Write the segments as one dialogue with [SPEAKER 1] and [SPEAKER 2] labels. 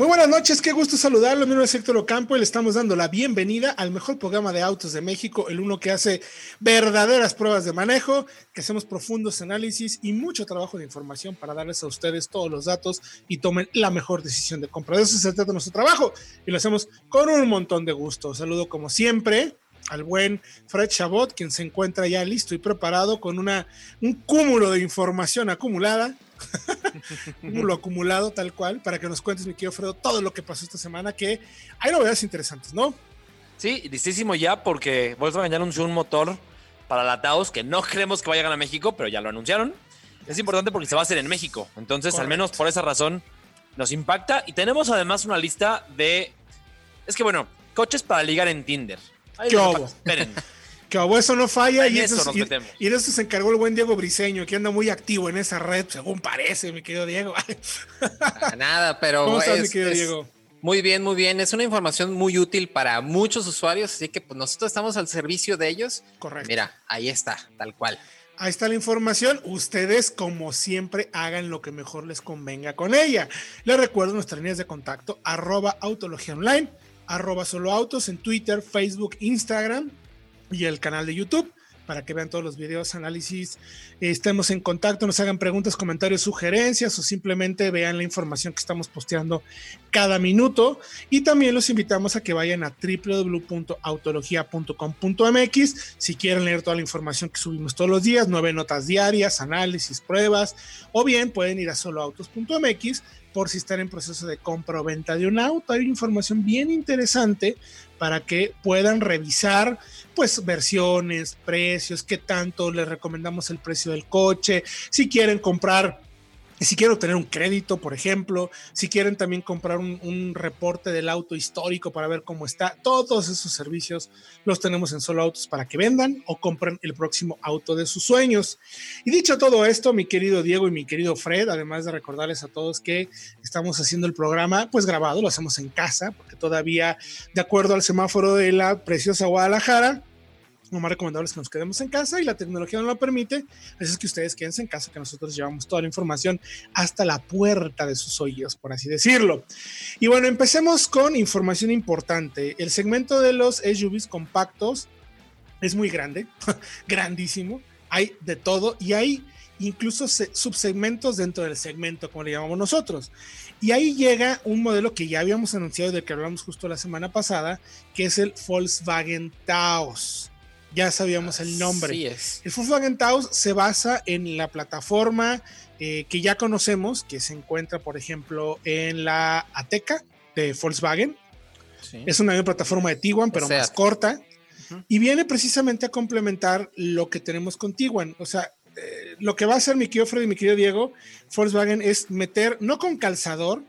[SPEAKER 1] Muy buenas noches, qué gusto saludarlo. Mi nombre es Héctor Ocampo y le estamos dando la bienvenida al mejor programa de autos de México, el uno que hace verdaderas pruebas de manejo, que hacemos profundos análisis y mucho trabajo de información para darles a ustedes todos los datos y tomen la mejor decisión de compra. De eso se trata nuestro trabajo y lo hacemos con un montón de gusto. Saludo como siempre al buen Fred Chabot, quien se encuentra ya listo y preparado con una, un cúmulo de información acumulada lo acumulado tal cual, para que nos cuentes, mi querido Fredo, todo lo que pasó esta semana, que hay novedades interesantes, ¿no?
[SPEAKER 2] Sí, listísimo ya, porque Volkswagen ya anunció un motor para la Taos que no creemos que vaya a llegar a México, pero ya lo anunciaron. Es importante porque se va a hacer en México. Entonces, al menos por esa razón, nos impacta. Y tenemos además una lista de. Es que bueno, coches para ligar en Tinder.
[SPEAKER 1] ¿Qué Esperen. Que eso no falla y, eso, y, de eso se encargó el buen Diego Briseño, que anda muy activo en esa red, según parece, mi querido Diego.
[SPEAKER 3] Nada, pero.
[SPEAKER 1] ¿Cómo estás, mi querido Diego?
[SPEAKER 3] Muy bien, muy bien. Es una información muy útil para muchos usuarios, así que pues, nosotros estamos al servicio de ellos.
[SPEAKER 1] Correcto.
[SPEAKER 3] Mira, ahí está, tal cual.
[SPEAKER 1] Ahí está la información. Ustedes, como siempre, hagan lo que mejor les convenga con ella. Les recuerdo nuestras líneas de contacto, arroba autología online, arroba solo autos en Twitter, Facebook, Instagram y el canal de YouTube para que vean todos los videos, análisis, estemos en contacto, nos hagan preguntas, comentarios, sugerencias o simplemente vean la información que estamos posteando cada minuto. Y también los invitamos a que vayan a www.autologia.com.mx si quieren leer toda la información que subimos todos los días, nueve notas diarias, análisis, pruebas, o bien pueden ir a soloautos.mx por si están en proceso de compra o venta de un auto. Hay información bien interesante para que puedan revisar pues versiones, precios, qué tanto les recomendamos el precio del coche, si quieren comprar si quieren obtener un crédito, por ejemplo, si quieren también comprar un, reporte del auto histórico para ver cómo está, todos esos servicios los tenemos en Solo Autos para que vendan o compren el próximo auto de sus sueños. Y dicho todo esto, mi querido Diego y mi querido Fred, además de recordarles a todos que estamos haciendo el programa pues grabado, lo hacemos en casa, porque todavía de acuerdo al semáforo de la preciosa Guadalajara, lo más recomendable es que nos quedemos en casa y la tecnología no lo permite. Así es que ustedes quédense en casa, que nosotros llevamos toda la información hasta la puerta de sus oídos, por así decirlo. Y bueno, empecemos con información importante. El segmento de los SUVs compactos es muy grande, grandísimo. Hay de todo y hay incluso subsegmentos dentro del segmento, como le llamamos nosotros. Y ahí llega un modelo que ya habíamos anunciado y del que hablamos justo la semana pasada, que es el Volkswagen Taos ya sabíamos el nombre.
[SPEAKER 3] Es.
[SPEAKER 1] El Volkswagen Taos se basa en la plataforma eh, que ya conocemos, que se encuentra, por ejemplo, en la Ateca de Volkswagen. Es una plataforma de Tiguan, pero más corta. Y viene precisamente a complementar lo que tenemos con Tiguan. O sea, eh, lo que va a hacer mi querido Fred y mi querido Diego, Volkswagen es meter, no con calzador,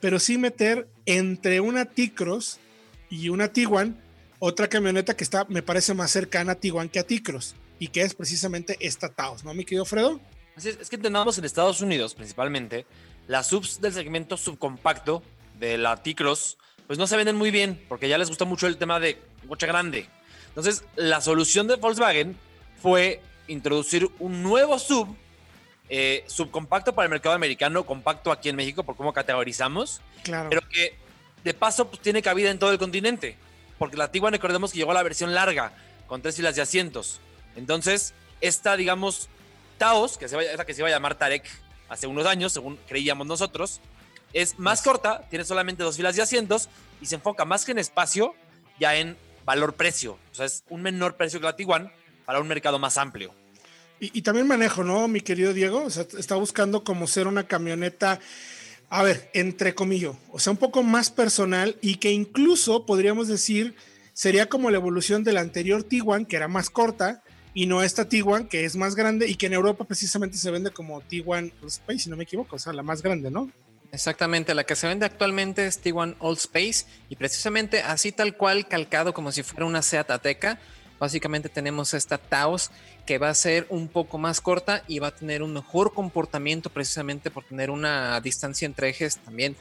[SPEAKER 1] pero sí meter entre una T-Cross y una Tiguan otra camioneta que está, me parece más cercana a Tiguan que a Ticros y que es precisamente esta Taos, ¿no, mi querido Fredo?
[SPEAKER 2] Así es, es que entendamos en Estados Unidos principalmente, las subs del segmento subcompacto de la Ticros, pues no se venden muy bien porque ya les gusta mucho el tema de coche grande. Entonces, la solución de Volkswagen fue introducir un nuevo sub, eh, subcompacto para el mercado americano, compacto aquí en México, por cómo categorizamos,
[SPEAKER 1] claro.
[SPEAKER 2] pero que de paso pues, tiene cabida en todo el continente porque la Tiguan recordemos que llegó a la versión larga, con tres filas de asientos. Entonces, esta, digamos, Taos, que se va, esta que se iba a llamar Tarek hace unos años, según creíamos nosotros, es más corta, tiene solamente dos filas de asientos y se enfoca más que en espacio, ya en valor-precio. O sea, es un menor precio que la Tiguan para un mercado más amplio.
[SPEAKER 1] Y, y, también manejo, ¿no, mi querido Diego? O sea, está buscando como ser una camioneta a ver, entre comillas, o sea, un poco más personal y que incluso podríamos decir sería como la evolución de la anterior Tiguan, que era más corta, y no esta Tiguan, que es más grande y que en Europa precisamente se vende como Tiguan Space, si no me equivoco, o sea, la más grande, ¿no?
[SPEAKER 3] Exactamente, la que se vende actualmente es Tiguan All Space y precisamente así tal cual calcado como si fuera una Seat Ateca Básicamente tenemos esta Taos que va a ser un poco más corta y va a tener un mejor comportamiento precisamente por tener una distancia entre ejes también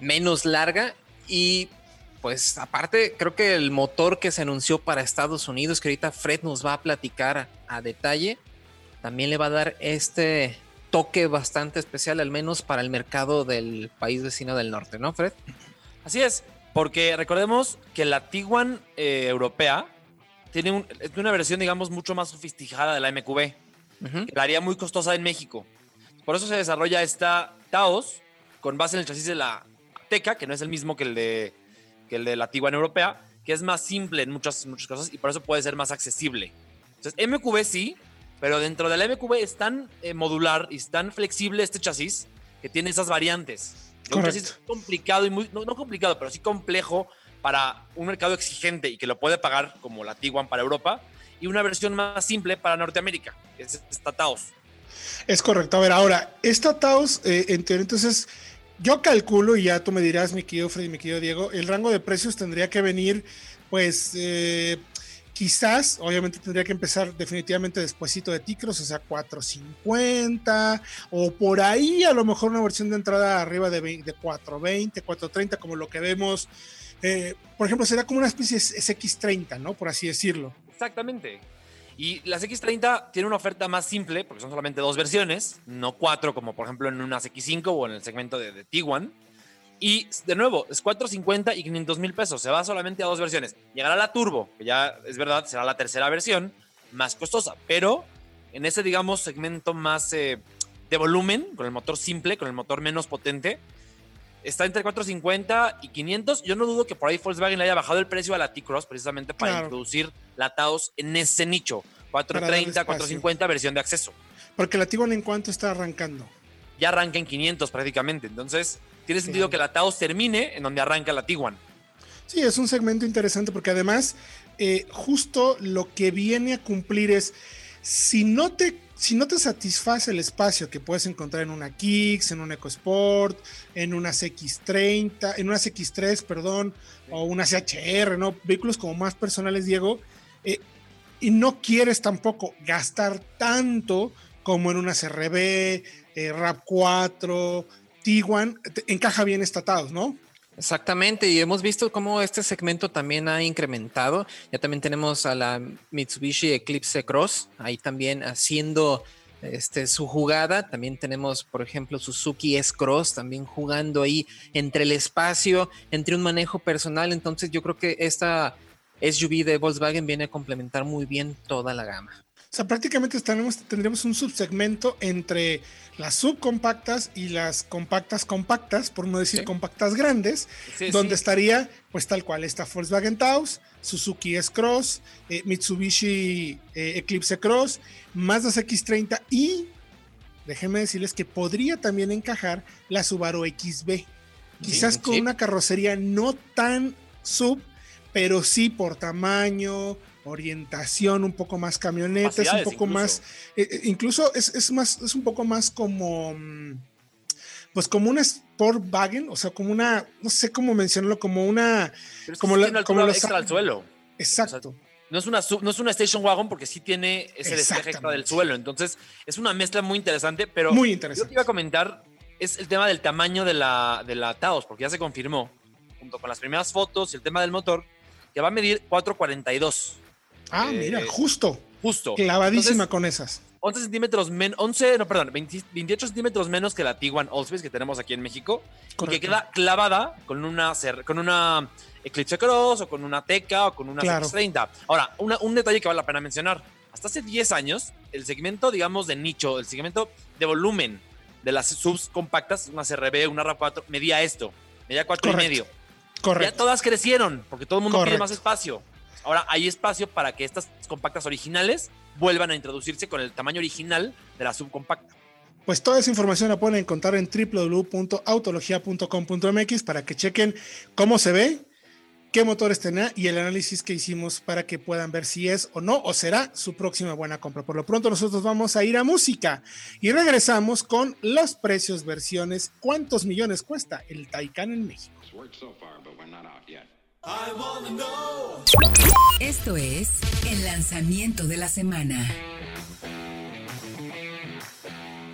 [SPEAKER 3] menos larga y pues aparte, creo que el motor que se anunció para Estados Unidos, que ahorita Fred nos va a platicar a detalle, también le va a dar este toque bastante especial, al menos para el mercado del país vecino del norte, ¿no, Fred?
[SPEAKER 2] Así es, porque recordemos que la Tiguan eh, europea tiene una versión, digamos, mucho más sofisticada de la MQB, que la haría muy costosa en México. Por eso se desarrolla esta Taos con base en el chasis de la Teca, que no es el mismo que el de, que el de la Tiguan europea, que es más simple en muchas, muchas cosas y por eso puede ser más accesible. Entonces, MQB sí, pero dentro de la MQB es tan eh, modular y es tan flexible este chasis que tiene esas variantes. Un chasis complicado y muy, no, complicado, pero sí complejo para un mercado exigente y que lo puede pagar como la Tiguan para Europa y una versión más simple para Norteamérica, que es esta Taos.
[SPEAKER 1] Es correcto. A ver, ahora, esta eh, entonces, yo calculo, y ya tú me dirás, mi querido Freddy, mi querido Diego, el rango de precios tendría que venir, pues, eh, quizás, obviamente tendría que empezar definitivamente despuesito de Ticros, o sea, 450, o por ahí a lo mejor una versión de entrada arriba de, de 420, 430, como lo que vemos. Eh, por ejemplo, será como una especie de SX30, ¿no? Por así decirlo.
[SPEAKER 2] Exactamente. Y las X30 tiene una oferta más simple, porque son solamente dos versiones, no cuatro, como por ejemplo en unas X5 o en el segmento de, de Tiguan. Y de nuevo, es 450 y 500 mil pesos. Se va solamente a dos versiones. Llegará la Turbo, que ya es verdad, será la tercera versión, más costosa. Pero en ese, digamos, segmento más eh, de volumen, con el motor simple, con el motor menos potente, está entre 450 y 500. Yo no dudo que por ahí Volkswagen le haya bajado el precio a la T-Cross precisamente para introducir la Taos en ese nicho. 430, 450 versión de acceso.
[SPEAKER 1] Porque la Tiguan en cuánto está arrancando.
[SPEAKER 2] Ya arranca en 500 prácticamente. Entonces, tiene sentido que la Taos termine en donde arranca la Tiguan.
[SPEAKER 1] Sí, es un segmento interesante porque además eh, justo lo que viene a cumplir es, si no te si no te satisface el espacio que puedes encontrar en una Kicks, en un EcoSport, en unas X30, en unas X3, perdón, o una CHR, ¿no? Vehículos como más personales, Diego, eh, y no quieres tampoco gastar tanto como en una CRB, eh, RAP4, Tiguan encaja bien estatados, ¿no?
[SPEAKER 3] Exactamente, y hemos visto cómo este segmento también ha incrementado. Ya también tenemos a la Mitsubishi Eclipse Cross, ahí también haciendo este, su jugada. También tenemos, por ejemplo, Suzuki S-Cross, también jugando ahí entre el espacio, entre un manejo personal. Entonces yo creo que esta SUV de Volkswagen viene a complementar muy bien toda la gama.
[SPEAKER 1] Sea, prácticamente tenemos, tendremos un subsegmento entre las subcompactas y las compactas compactas, por no decir compactas grandes, donde estaría pues tal cual esta Volkswagen Taos, Suzuki S-Cross, eh, Mitsubishi eh, Eclipse Cross, Mazda X30 y déjenme decirles que podría también encajar la Subaru XB. Quizás con una carrocería no tan sub, pero sí por tamaño, orientación un poco más camioneta, es un poco más, eh, eh, incluso es, es, más, es un poco más como, mm, pues como una Sportwagen, o sea, como una, no sé cómo mencionarlo, como una, como,
[SPEAKER 2] la, como extra al suelo.
[SPEAKER 1] Exacto.
[SPEAKER 2] no es, una, no es una station wagon porque sí tiene ese despeje extra del suelo. Entonces, es una mezcla muy interesante, pero
[SPEAKER 1] muy interesante.
[SPEAKER 2] Yo que iba a comentar es el tema del tamaño de la, de la Taos, porque ya se confirmó, junto con las primeras fotos y el tema del motor, que va a medir 442.
[SPEAKER 1] Ah, mira, eh, justo.
[SPEAKER 2] Justo.
[SPEAKER 1] Clavadísima con esas.
[SPEAKER 2] 11 centímetros menos, 11, no, perdón, 28 centímetros menos que la Tiguan Allspace que tenemos aquí en México. Y que queda clavada con una, con una Eclipse Cross o con una Teca o con una claro. 30 Ahora, un detalle que vale la pena mencionar. Hasta hace 10 años, el segmento, digamos, de nicho, el segmento de volumen de las subs compactas, una CRB, una RAV4, medía esto, medía 4 y medio. Correcto. Ya todas crecieron, porque todo el mundo quiere más espacio. Ahora hay espacio para que estas compactas originales vuelvan a introducirse con el tamaño original de la subcompacta.
[SPEAKER 1] Pues toda esa información la pueden encontrar en www.autologia.com.mx para que chequen cómo se ve, qué motores tiene y el análisis que hicimos para que puedan ver si es o no o será su próxima buena compra. Por lo pronto nosotros vamos a ir a música y regresamos con los precios, versiones, cuántos millones cuesta el Taycan en México.
[SPEAKER 4] Esto es el lanzamiento de la semana.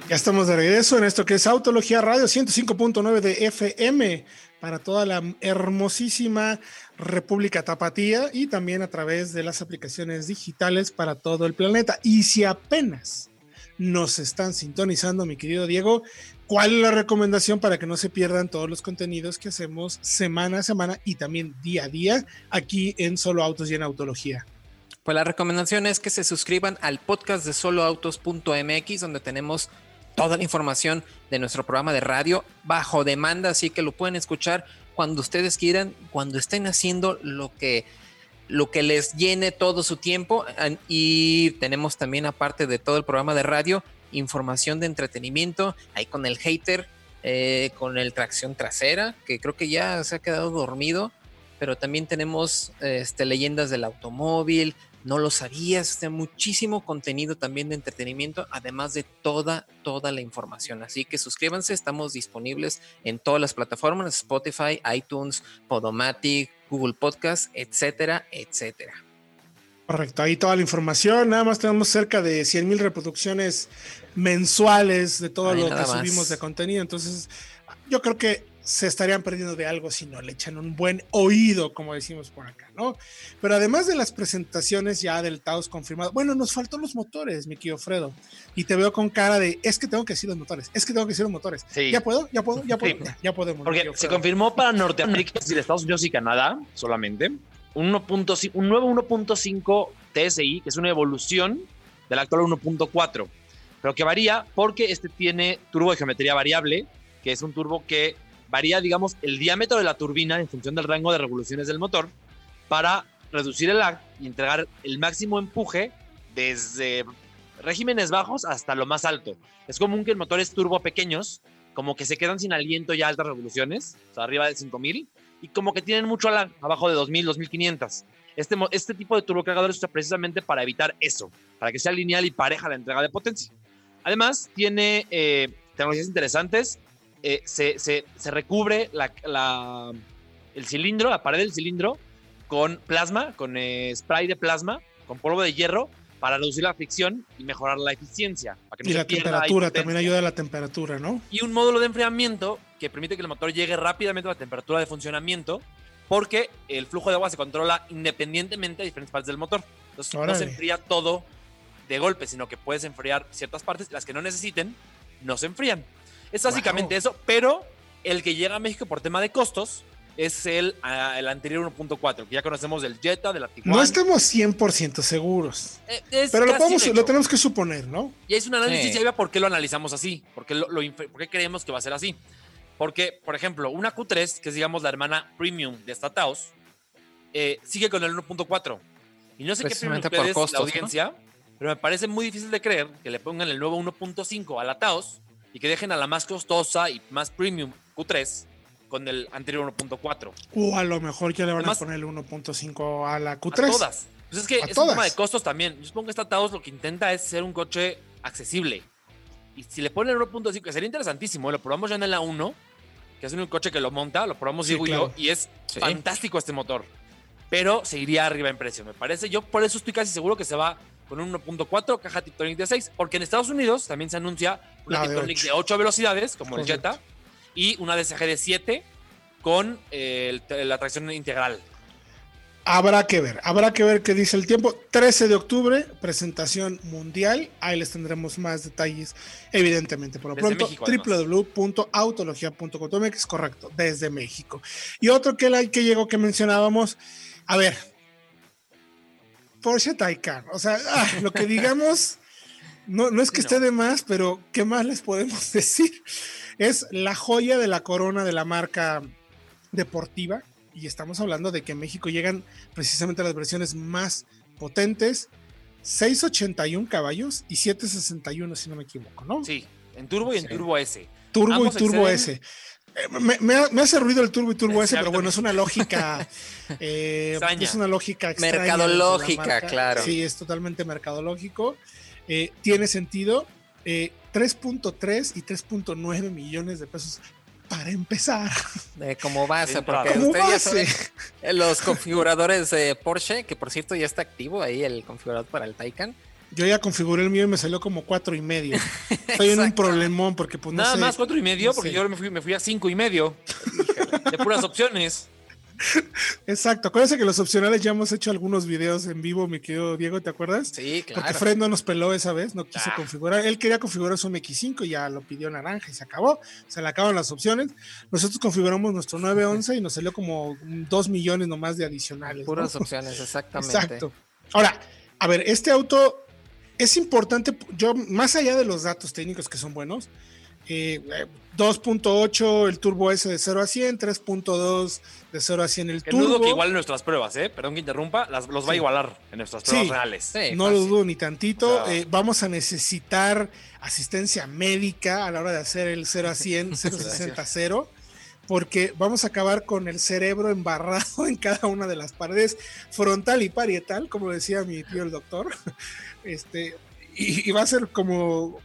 [SPEAKER 1] Ya estamos de regreso en esto que es Autología Radio 105.9 de FM para toda la hermosísima República Tapatía y también a través de las aplicaciones digitales para todo el planeta. Y si apenas nos están sintonizando, mi querido Diego, ¿cuál es la recomendación para que no se pierdan todos los contenidos que hacemos semana a semana y también día a día aquí en Solo Autos y en Autología?
[SPEAKER 3] Pues la recomendación es que se suscriban al podcast de soloautos.mx, donde tenemos toda la información de nuestro programa de radio bajo demanda, así que lo pueden escuchar cuando ustedes quieran, cuando estén haciendo lo que lo que les llene todo su tiempo y tenemos también aparte de todo el programa de radio información de entretenimiento ahí con el hater eh, con el tracción trasera que creo que ya se ha quedado dormido pero también tenemos este, leyendas del automóvil no lo sabías, muchísimo contenido también de entretenimiento, además de toda, toda la información. Así que suscríbanse, estamos disponibles en todas las plataformas, Spotify, iTunes, Podomatic, Google Podcast, etcétera, etcétera.
[SPEAKER 1] Correcto, ahí toda la información. Nada más tenemos cerca de 100 mil reproducciones mensuales de todo lo que subimos de contenido. Entonces, yo creo que se estarían perdiendo de algo si no le echan un buen oído, como decimos por acá, ¿no? Pero además de las presentaciones ya del Taos confirmado, bueno, nos faltó los motores, mi querido Fredo, y te veo con cara de, es que tengo que decir los motores, es que tengo que decir los motores. ¿Ya puedo? ¿Ya puedo? ¿Ya puedo? Ya, podemos.
[SPEAKER 2] Porque se confirmó para Norteamérica y Estados Unidos y Canadá solamente un, 1. un nuevo 1.5 TSI, que es una evolución del actual 1.4, pero que varía porque este tiene turbo de geometría variable, que es un turbo que varía, digamos, el diámetro de la turbina en función del rango de revoluciones del motor para reducir el lag y entregar el máximo empuje desde regímenes bajos hasta lo más alto. Es común que en motores turbo pequeños, como que se quedan sin aliento ya a altas revoluciones, o sea, arriba de 5000, y como que tienen mucho lag, abajo de 2000, 2500. Este, este tipo de turbocargadores usa precisamente para evitar eso, para que sea lineal y pareja la entrega de potencia. Además, tiene eh, tecnologías interesantes, eh, se, se, se, recubre la, la, el cilindro, la pared del cilindro, con plasma, con eh, spray de plasma, con polvo de hierro, para reducir la fricción y mejorar la eficiencia.
[SPEAKER 1] y la temperatura, también ayuda a la temperatura, ¿no?
[SPEAKER 2] Y un módulo de enfriamiento que permite que el motor llegue rápidamente a la temperatura de funcionamiento, porque el flujo de agua se controla independientemente de diferentes partes del motor. Entonces no se enfría todo de golpe, sino que puedes enfriar ciertas partes, las que no necesiten, no se enfrían. Es básicamente eso, pero el que llega a México por tema de costos es el, ah, el anterior 1.4, que ya conocemos del Jetta, de la Tijuana.
[SPEAKER 1] No estamos 100% seguros. Eh, pero lo, podemos, lo, tenemos que suponer, ¿no?
[SPEAKER 2] Y es un análisis, sí. ya por qué lo analizamos así, por qué, lo, por qué creemos que va a ser así. Porque, por ejemplo, una Q3, que es digamos la hermana premium de Stataos, eh, sigue con el 1.4. Y no sé qué premium ustedes, costos, la audiencia, ¿no? pero me parece muy difícil de creer que le pongan el nuevo 1.5 a la Taos y que dejen a la más costosa y más premium Q3 con el anterior 1.4.
[SPEAKER 1] O a lo mejor ya le van Además, a poner el 1.5 a la Q3.
[SPEAKER 2] A todas. Pues es que a es todas. un tema de costos también. Yo supongo que esta Taos lo que intenta es ser un coche accesible. Y si le ponen el 1.5, que sería interesantísimo, lo probamos ya en la 1, que es un coche que lo monta, lo probamos sí, claro. yo, y es sí. fantástico este motor. Pero seguiría arriba en precio, me parece. Yo por eso estoy casi seguro que se va con un 1.4, caja Tiptronic de 6, porque en Estados Unidos también se anuncia una Tiptronic de 8 velocidades, como el Jetta, y una DSG de 7 con eh, el, la tracción integral.
[SPEAKER 1] Habrá que ver, habrá que ver qué dice el tiempo. 13 de octubre, presentación mundial. Ahí les tendremos más detalles, evidentemente. Por lo desde pronto, www.autologia.com.mx, correcto, desde México. Y otro que, que llegó que mencionábamos, a ver, Porsche Taycan. O sea, ah, lo que digamos, no, no es que no. esté de más, pero ¿qué más les podemos decir? Es la joya de la corona de la marca deportiva. Y estamos hablando de que en México llegan precisamente las versiones más potentes. 681 caballos y 761, si no me equivoco, ¿no?
[SPEAKER 2] Sí, en turbo y en sí. turbo S.
[SPEAKER 1] Turbo Ambos y turbo exceden... S. Me, me, me, hace ruido el turbo y turbo S, pero bueno, es una lógica. Eh, es una lógica
[SPEAKER 3] extraña. Mercadológica, claro.
[SPEAKER 1] Sí, es totalmente mercadológico. Eh, tiene sentido. Eh, 3.3 y 3.9 millones de pesos para empezar.
[SPEAKER 3] Eh, como base, porque como usted base. ya sabe, los configuradores de Porsche, que por cierto ya está activo ahí el configurador para el Taycan
[SPEAKER 1] Yo ya configuré el mío y me salió como cuatro y medio. Estoy en un problemón porque pues no
[SPEAKER 2] Nada
[SPEAKER 1] sé,
[SPEAKER 2] más cuatro y medio,
[SPEAKER 1] no
[SPEAKER 2] porque
[SPEAKER 1] sé.
[SPEAKER 2] yo me fui, me fui a cinco y medio. de puras opciones.
[SPEAKER 1] Exacto. Acuérdense que los opcionales ya hemos hecho algunos videos en vivo, mi querido Diego, ¿te acuerdas?
[SPEAKER 3] Sí,
[SPEAKER 1] Porque
[SPEAKER 3] claro.
[SPEAKER 1] Fred no nos peló esa vez, no quiso
[SPEAKER 2] Ah.
[SPEAKER 1] configurar. Él quería configurar su MX5 y ya lo pidió naranja y se acabó. Se le acaban las opciones. Nosotros configuramos nuestro 911 y nos salió como 2 millones nomás de adicionales. ¿no?
[SPEAKER 3] Puras opciones, exactamente.
[SPEAKER 1] Exacto. Ahora, a ver, este auto es importante, yo más allá de los datos técnicos que son buenos, eh, eh, 2.8 el turbo S de 0 a 100, 3.2 de 0 a 100 el
[SPEAKER 2] Que no dudo
[SPEAKER 1] turbo.
[SPEAKER 2] que igual en nuestras pruebas, ¿eh? Perdón que interrumpa, las, los va a igualar en nuestras pruebas
[SPEAKER 1] Sí.
[SPEAKER 2] reales.
[SPEAKER 3] Sí,
[SPEAKER 1] no lo dudo ni tantito. Eh, vamos a necesitar asistencia médica a la hora de hacer el 0 a 100, 0 a 60 0, porque vamos a acabar con el cerebro embarrado en cada una de las paredes, frontal y parietal, como decía mi tío el doctor. Este, y, y va a ser como,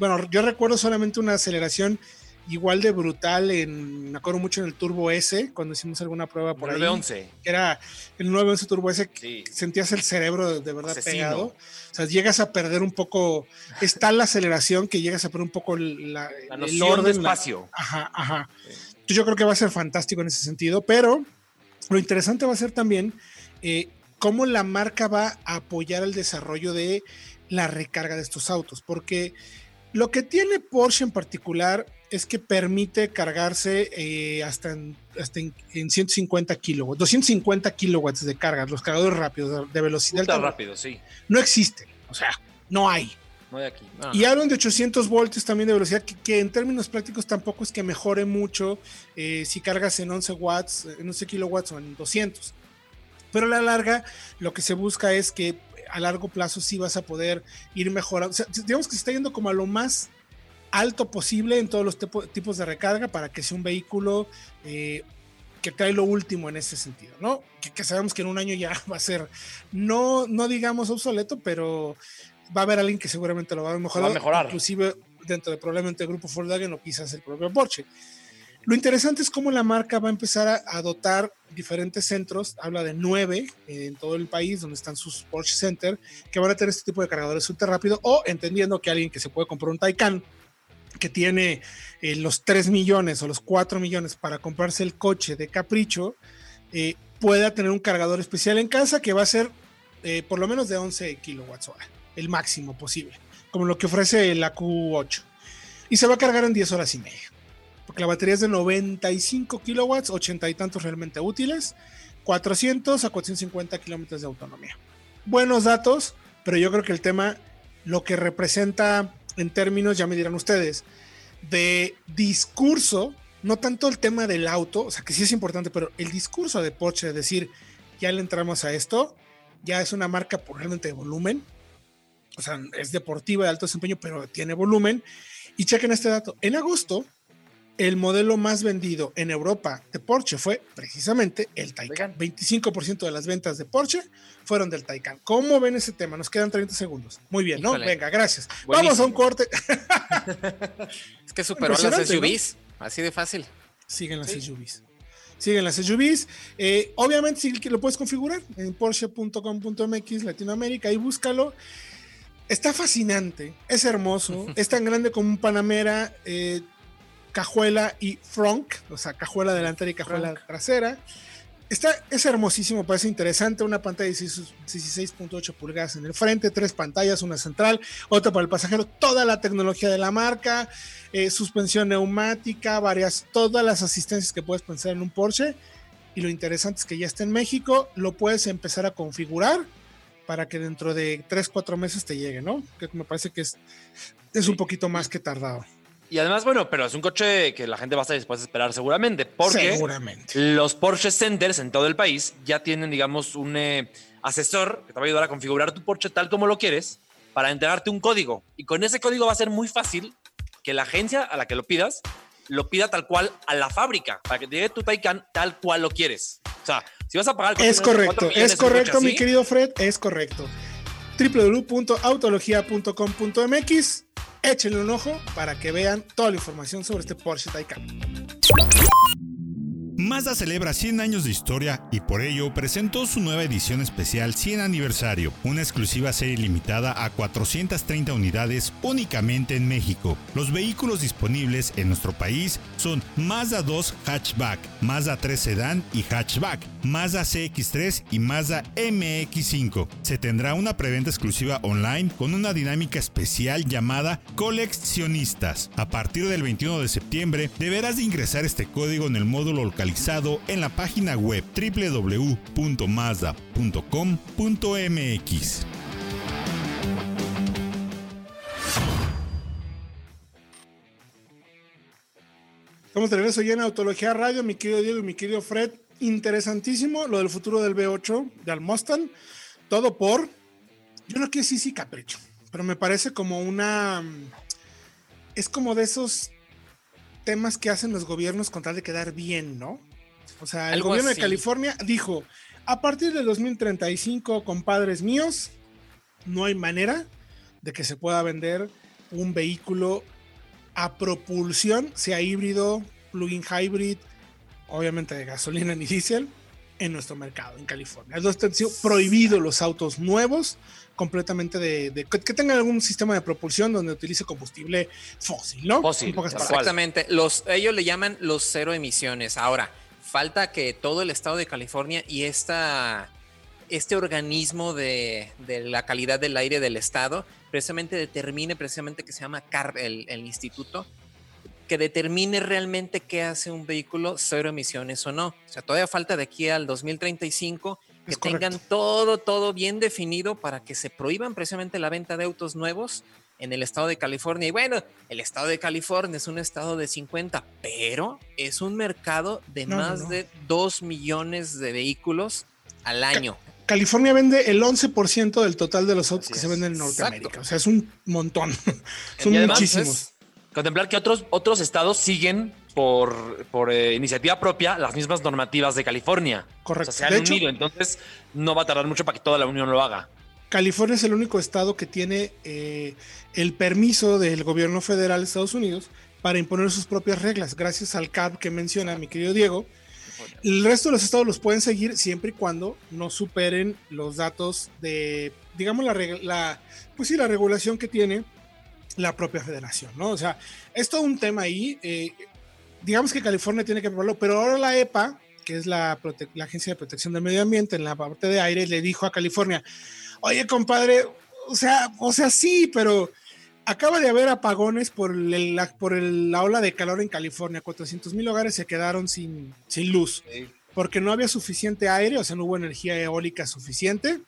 [SPEAKER 1] bueno, yo recuerdo solamente una aceleración igual de brutal en, me acuerdo mucho en el Turbo S, cuando hicimos alguna prueba por
[SPEAKER 2] Por
[SPEAKER 1] ahí,
[SPEAKER 2] 11.
[SPEAKER 1] que era el 911 Turbo S,
[SPEAKER 2] Sí.
[SPEAKER 1] sentías el cerebro de, de verdad
[SPEAKER 2] Asesino.
[SPEAKER 1] pegado. O sea, llegas a perder un poco, es tal la aceleración que llegas a perder un poco la,
[SPEAKER 2] La
[SPEAKER 1] el
[SPEAKER 2] noción
[SPEAKER 1] orden,
[SPEAKER 2] de
[SPEAKER 1] la-
[SPEAKER 2] espacio.
[SPEAKER 1] Ajá, ajá. Entonces yo creo que va a ser fantástico en ese sentido, pero lo interesante va a ser también eh, cómo la marca va a apoyar el desarrollo de la recarga de estos autos, porque lo que tiene Porsche en particular es que permite cargarse eh, hasta, en, hasta en, en 150 kilowatts, 250 kilowatts de carga, los cargadores rápidos de, velocidad alta,
[SPEAKER 2] rápido, sí.
[SPEAKER 1] no existen, o sea, no hay.
[SPEAKER 2] No de aquí.
[SPEAKER 3] No,
[SPEAKER 1] Y hablan de 800 voltios también de velocidad, que, que en términos prácticos tampoco es que mejore mucho eh, si cargas en 11 watts, en 11 kilowatts o en 200. Pero a la larga, lo que se busca es que a largo plazo sí vas a poder ir mejorando. O sea, digamos que se está yendo como a lo más alto posible en todos los tipo- tipos de recarga para que sea un vehículo eh, que trae lo último en ese sentido, ¿no? Que, que sabemos que en un año ya va a ser, no, no digamos obsoleto, pero va a haber alguien que seguramente lo va a mejorar.
[SPEAKER 2] Va a mejorar.
[SPEAKER 1] Inclusive dentro de probablemente el grupo Volkswagen o quizás el propio Porsche. Lo interesante es cómo la marca va a empezar a, dotar diferentes centros, habla de nueve en todo el país donde están sus Porsche Center, que van a tener este tipo de cargadores ultra rápido o entendiendo que alguien que se puede comprar un Taycan que tiene eh, los 3 millones o los 4 millones para comprarse el coche de capricho, eh, pueda tener un cargador especial en casa que va a ser eh, por lo menos de 11 kilowatts hora, el máximo posible, como lo que ofrece la Q8. Y se va a cargar en 10 horas y media, porque la batería es de 95 kilowatts, 80 y tantos realmente útiles, 400 a 450 kilómetros de autonomía. Buenos datos, pero yo creo que el tema, lo que representa en términos, ya me dirán ustedes, de discurso, no tanto el tema del auto, o sea que sí es importante, pero el discurso de Porsche, de decir, ya le entramos a esto, ya es una marca por realmente de volumen, o sea, es deportiva de alto desempeño, pero tiene volumen. Y chequen este dato, en agosto, el modelo más vendido en Europa de Porsche fue precisamente el Taycan. 25% de las ventas de Porsche fueron del Taycan. ¿Cómo ven ese tema? Nos quedan 30 segundos. Muy bien, ¿no?
[SPEAKER 3] Híjole.
[SPEAKER 1] Venga, gracias.
[SPEAKER 2] Buenísimo.
[SPEAKER 1] Vamos a un corte.
[SPEAKER 3] Es que superó las. SUVs, así de fácil.
[SPEAKER 1] Siguen las
[SPEAKER 2] Sí.
[SPEAKER 1] SUVs. Siguen las SUVs. Eh, obviamente, sí que lo puedes configurar en Porsche.com.mx Latinoamérica y búscalo. Está fascinante, es hermoso, es tan grande como un Panamera, eh, cajuela y front, o sea, cajuela delantera y cajuela trasera. Está, es hermosísimo, parece interesante. Una pantalla de 16 16.8 pulgadas en el frente, tres pantallas, una central, otra para el pasajero, toda la tecnología de la marca, eh, suspensión neumática, varias, todas las asistencias que puedes pensar en un Porsche. Y lo interesante es que ya está en México, lo puedes empezar a configurar para que dentro de 3, 4 meses te llegue, ¿no? Que me parece que es, es un poquito más que tardado.
[SPEAKER 2] Y además, bueno, pero es un coche que la gente va a estar dispuesta a esperar seguramente, porque
[SPEAKER 1] Seguramente.
[SPEAKER 2] los Porsche Centers en todo el país ya tienen, digamos, un eh, asesor que te va a ayudar a configurar tu Porsche tal como lo quieres para entregarte un código. Y con ese código va a ser muy fácil que la agencia a la que lo pidas lo pida tal cual a la fábrica, para que te llegue tu Taycan tal cual lo quieres. O sea, si vas a pagar...
[SPEAKER 1] Es correcto,
[SPEAKER 2] millones
[SPEAKER 1] es
[SPEAKER 2] coche
[SPEAKER 1] correcto, mi querido Fred, es correcto. www.autologia.com.mx Échenle un ojo para que vean toda la información sobre este Porsche Taycan.
[SPEAKER 5] Mazda celebra 100 años de historia y por ello presentó su nueva edición especial 100 aniversario, una exclusiva serie limitada a 430 unidades únicamente en México. Los vehículos disponibles en nuestro país son Mazda 2 Hatchback, Mazda 3 Sedan y Hatchback, Mazda CX3 y Mazda MX5. Se tendrá una preventa exclusiva online con una dinámica especial llamada Coleccionistas. A partir del 21 de septiembre deberás de ingresar este código en el módulo en la página web www.mazda.com.mx.
[SPEAKER 1] Estamos de regreso ya en Autología Radio, mi querido Diego y mi querido Fred. Interesantísimo lo del futuro del B8 de Almostan. Todo por, yo no quiero decir sí capricho, pero me parece como una... Es como de esos temas que hacen los gobiernos con tal de quedar bien, ¿no? O sea, el gobierno
[SPEAKER 3] así.
[SPEAKER 1] de California dijo, a partir de 2035, compadres míos, no hay manera de que se pueda vender un vehículo a propulsión, sea híbrido, plug-in hybrid, obviamente de gasolina ni diésel, en nuestro mercado, en California. Es ha sido prohibido los autos nuevos, completamente de, de- que, tengan algún sistema de propulsión donde utilice combustible fósil, ¿no?
[SPEAKER 2] Fósil.
[SPEAKER 3] Exactamente. Los, ellos le llaman los cero emisiones. Ahora, falta que todo el estado de California y esta, este organismo de, de la calidad del aire del estado precisamente determine precisamente que se llama CAR, el, el instituto, que determine realmente qué hace un vehículo cero emisiones o no. O sea, todavía falta de aquí al 2035 que
[SPEAKER 1] Es correcto.
[SPEAKER 3] tengan todo, todo bien definido para que se prohíban precisamente la venta de autos nuevos en el estado de California. Y bueno, el estado de California es un estado de 50, pero es un mercado de
[SPEAKER 1] No,
[SPEAKER 3] más
[SPEAKER 1] no.
[SPEAKER 3] de 2 millones de vehículos al año.
[SPEAKER 1] California vende el 11% del total de los autos
[SPEAKER 2] Así
[SPEAKER 1] que se venden en
[SPEAKER 3] Exacto.
[SPEAKER 1] Norteamérica. O sea, es un montón. Son
[SPEAKER 2] además,
[SPEAKER 1] muchísimos.
[SPEAKER 2] Contemplar que otros, otros estados siguen por, por eh, iniciativa propia las mismas normativas de California.
[SPEAKER 1] Correcto.
[SPEAKER 2] O sea, se
[SPEAKER 1] De
[SPEAKER 2] han
[SPEAKER 1] hecho-
[SPEAKER 2] unido, entonces no va a tardar mucho para que toda la Unión lo haga.
[SPEAKER 1] California es el único estado que tiene eh, el permiso del gobierno federal de Estados Unidos para imponer sus propias reglas, gracias al CAB que menciona mi querido Diego. El resto de los estados los pueden seguir siempre y cuando no superen los datos de, digamos, la, pues sí, la regulación que tiene la propia federación, ¿no? O sea, es todo un tema ahí. eh, digamos que California tiene que probarlo, pero ahora la EPA, que es la, la Agencia de Protección del Medio Ambiente en la parte de aire, le dijo a California, oye, compadre, o sea, o sea, sí, pero acaba de haber apagones por, el- la, por el- la ola de calor en California. 400 mil hogares se quedaron sin, sin luz porque no había suficiente aire, o sea, no hubo energía eólica suficiente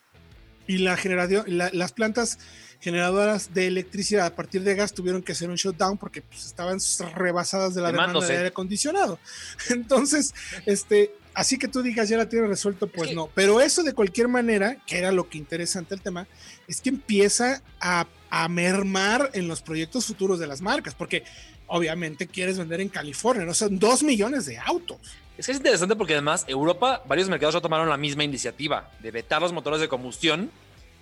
[SPEAKER 1] y la generación, la- las plantas generadoras de electricidad a partir de gas tuvieron que hacer un shutdown porque pues, estaban rebasadas de la demanda de aire acondicionado. Entonces, este, así que tú digas ya la tiene resuelto, pues
[SPEAKER 3] que-
[SPEAKER 1] no. Pero eso de cualquier manera, que era lo que interesante el tema, es que empieza a, a mermar en los proyectos futuros de las marcas, porque obviamente quieres vender en California, no son dos millones de autos.
[SPEAKER 2] Es que es interesante porque además Europa, varios mercados ya tomaron la misma iniciativa de vetar los motores de combustión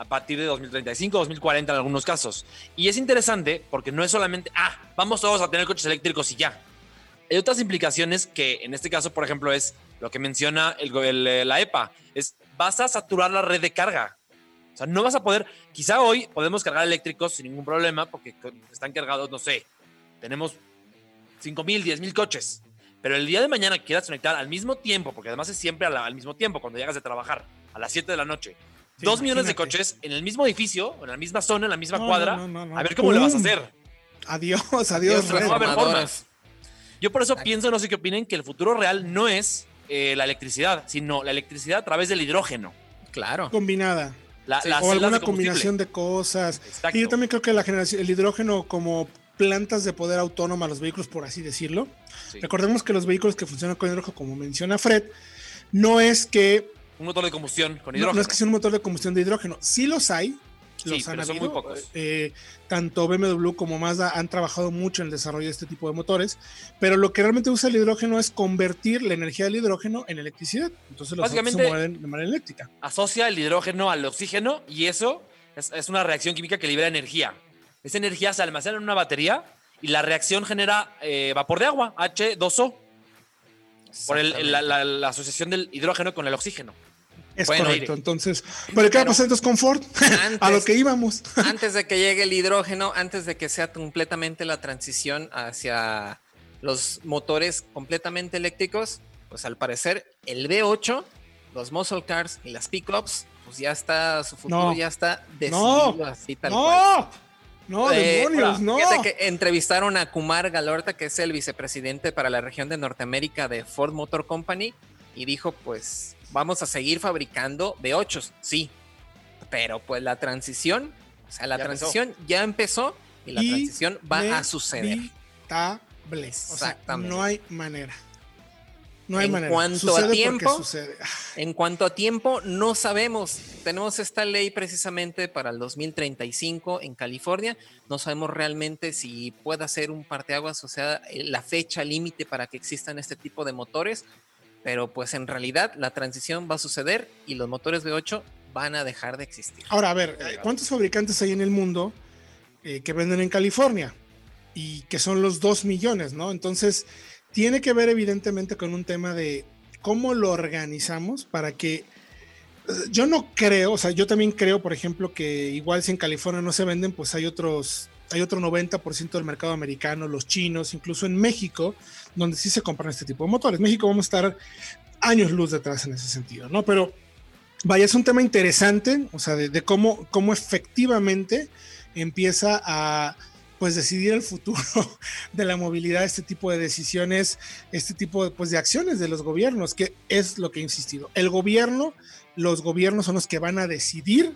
[SPEAKER 2] a partir de 2035, 2040 en algunos casos. Y es interesante porque no es solamente, ah, vamos todos a tener coches eléctricos y ya. Hay otras implicaciones que en este caso, por ejemplo, es lo que menciona el, el, eh, la EPA, es vas a saturar la red de carga. O sea, no vas a poder, quizá hoy podemos cargar eléctricos sin ningún problema porque están cargados, no sé, tenemos 5 mil, 10 mil coches. Pero el día de mañana quieras conectar al mismo tiempo, porque además es siempre al mismo tiempo, cuando llegas de trabajar, a las 7 de la noche.
[SPEAKER 1] Sí,
[SPEAKER 2] Dos millones de coches en el mismo edificio, en la misma zona, en la misma
[SPEAKER 1] No,
[SPEAKER 2] cuadra.
[SPEAKER 1] no, no, no,
[SPEAKER 2] A ver cómo le vas a hacer.
[SPEAKER 1] Adiós, adiós.
[SPEAKER 3] Dios,
[SPEAKER 1] Red.
[SPEAKER 2] no va a haber. Yo por eso pienso, no sé qué opinen, que el futuro real no es eh, la electricidad, sino la electricidad a través del hidrógeno.
[SPEAKER 3] Claro.
[SPEAKER 1] combinada.
[SPEAKER 2] La-
[SPEAKER 3] Sí,
[SPEAKER 2] las
[SPEAKER 1] o alguna
[SPEAKER 2] de
[SPEAKER 1] combinación de cosas.
[SPEAKER 2] Exacto.
[SPEAKER 1] Y yo también creo que la generación, el hidrógeno como plantas de poder autónoma a los vehículos, por así decirlo.
[SPEAKER 2] Sí.
[SPEAKER 1] Recordemos que los vehículos que funcionan con hidrógeno, como menciona Fred, no es que
[SPEAKER 2] Un motor de combustión con
[SPEAKER 1] no,
[SPEAKER 2] hidrógeno.
[SPEAKER 1] no es que sea un motor de combustión de hidrógeno. Sí los hay.
[SPEAKER 2] Sí,
[SPEAKER 1] Los han
[SPEAKER 2] pero son muy pocos.
[SPEAKER 1] Eh, tanto BMW como Mazda han trabajado mucho en el desarrollo de este tipo de motores, pero lo que realmente usa el hidrógeno es convertir la energía del hidrógeno en electricidad. Entonces los autos se
[SPEAKER 2] Básicamente-
[SPEAKER 1] mueven de manera eléctrica.
[SPEAKER 2] asocia el hidrógeno al oxígeno y eso es, es una reacción química que libera energía. Esa energía se almacena en una batería y la reacción genera eh, vapor de agua, H2O. por el- la, la- la asociación del hidrógeno con el oxígeno.
[SPEAKER 1] Es
[SPEAKER 3] Bueno,
[SPEAKER 1] correcto. Entonces, ¿pero qué va a pasar entonces con Ford? a lo que íbamos.
[SPEAKER 3] antes de que llegue el hidrógeno, antes de que sea completamente la transición hacia los motores completamente eléctricos, pues al parecer el V8, los muscle cars y las pickups, pues ya está, su futuro
[SPEAKER 1] No.
[SPEAKER 3] ya está decidido así tal cual.
[SPEAKER 1] No, no,
[SPEAKER 3] Eh,
[SPEAKER 1] demonios, no.
[SPEAKER 3] Fíjate que entrevistaron a Kumar Galorta, que es el vicepresidente para la región de Norteamérica de Ford Motor Company, y dijo, pues vamos a seguir fabricando V8, sí, pero pues la transición, o sea, la
[SPEAKER 2] Ya empezó.
[SPEAKER 3] transición ya empezó y la transición va a suceder.
[SPEAKER 1] Inevitable. O sea,
[SPEAKER 3] Exactamente.
[SPEAKER 1] no hay manera. No hay
[SPEAKER 3] En
[SPEAKER 1] manera.
[SPEAKER 3] cuanto a
[SPEAKER 1] Sucede
[SPEAKER 3] tiempo.
[SPEAKER 1] Ah,
[SPEAKER 3] En cuanto a tiempo, no sabemos. Tenemos esta ley precisamente para el 2035 en California. No sabemos realmente si pueda ser un parteaguas, o sea, eh, la fecha límite para que existan este tipo de motores. Pero pues en realidad la transición va a suceder y los motores V8 van a dejar de existir.
[SPEAKER 1] Ahora, a ver, ¿cuántos fabricantes hay en el mundo eh, que venden en California? Y que son los 2 millones, ¿no? Entonces, tiene que ver evidentemente con un tema de cómo lo organizamos para que yo no creo, o sea, yo también creo, por ejemplo, que igual si en California no se venden, pues hay otros, hay otro 90% del mercado americano, los chinos, incluso en México, donde sí se compran este tipo de motores. México vamos a estar años luz detrás en ese sentido, ¿no? Pero vaya, es un tema interesante, o sea, de, de cómo, cómo efectivamente empieza a pues decidir el futuro de la movilidad, este tipo de decisiones, este tipo de, pues, de acciones de los gobiernos, que es lo que he insistido. El gobierno, los gobiernos son los que van a decidir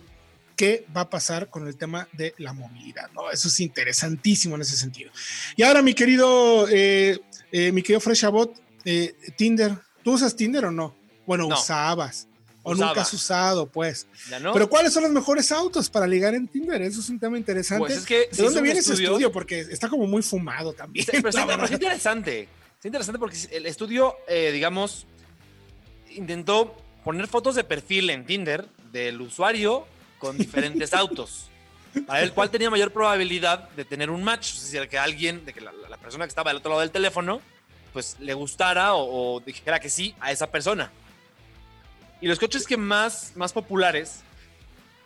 [SPEAKER 1] qué va a pasar con el tema de la movilidad, ¿no? Eso es interesantísimo en ese sentido. Y ahora, mi querido, eh, eh, mi querido Freshabot, eh, Tinder, ¿tú usas Tinder o no? Bueno,
[SPEAKER 2] No.
[SPEAKER 1] usabas. O
[SPEAKER 2] Usaba.
[SPEAKER 1] nunca has usado, pues. Pero ¿cuáles son los mejores autos para ligar en Tinder? Eso es un tema interesante.
[SPEAKER 2] Pues es que
[SPEAKER 1] ¿De dónde viene ese
[SPEAKER 2] estudio-
[SPEAKER 1] estudio? Porque está como muy fumado también.
[SPEAKER 2] Pero está, pero está interesante. Está interesante porque el estudio, eh, digamos, intentó poner fotos de perfil en Tinder del usuario con diferentes autos. Para ver cuál tenía mayor probabilidad de tener un match. Es decir, que alguien, de que la, la persona que estaba al otro lado del teléfono, pues le gustara o, o dijera que sí a esa persona. Y los coches que más, más populares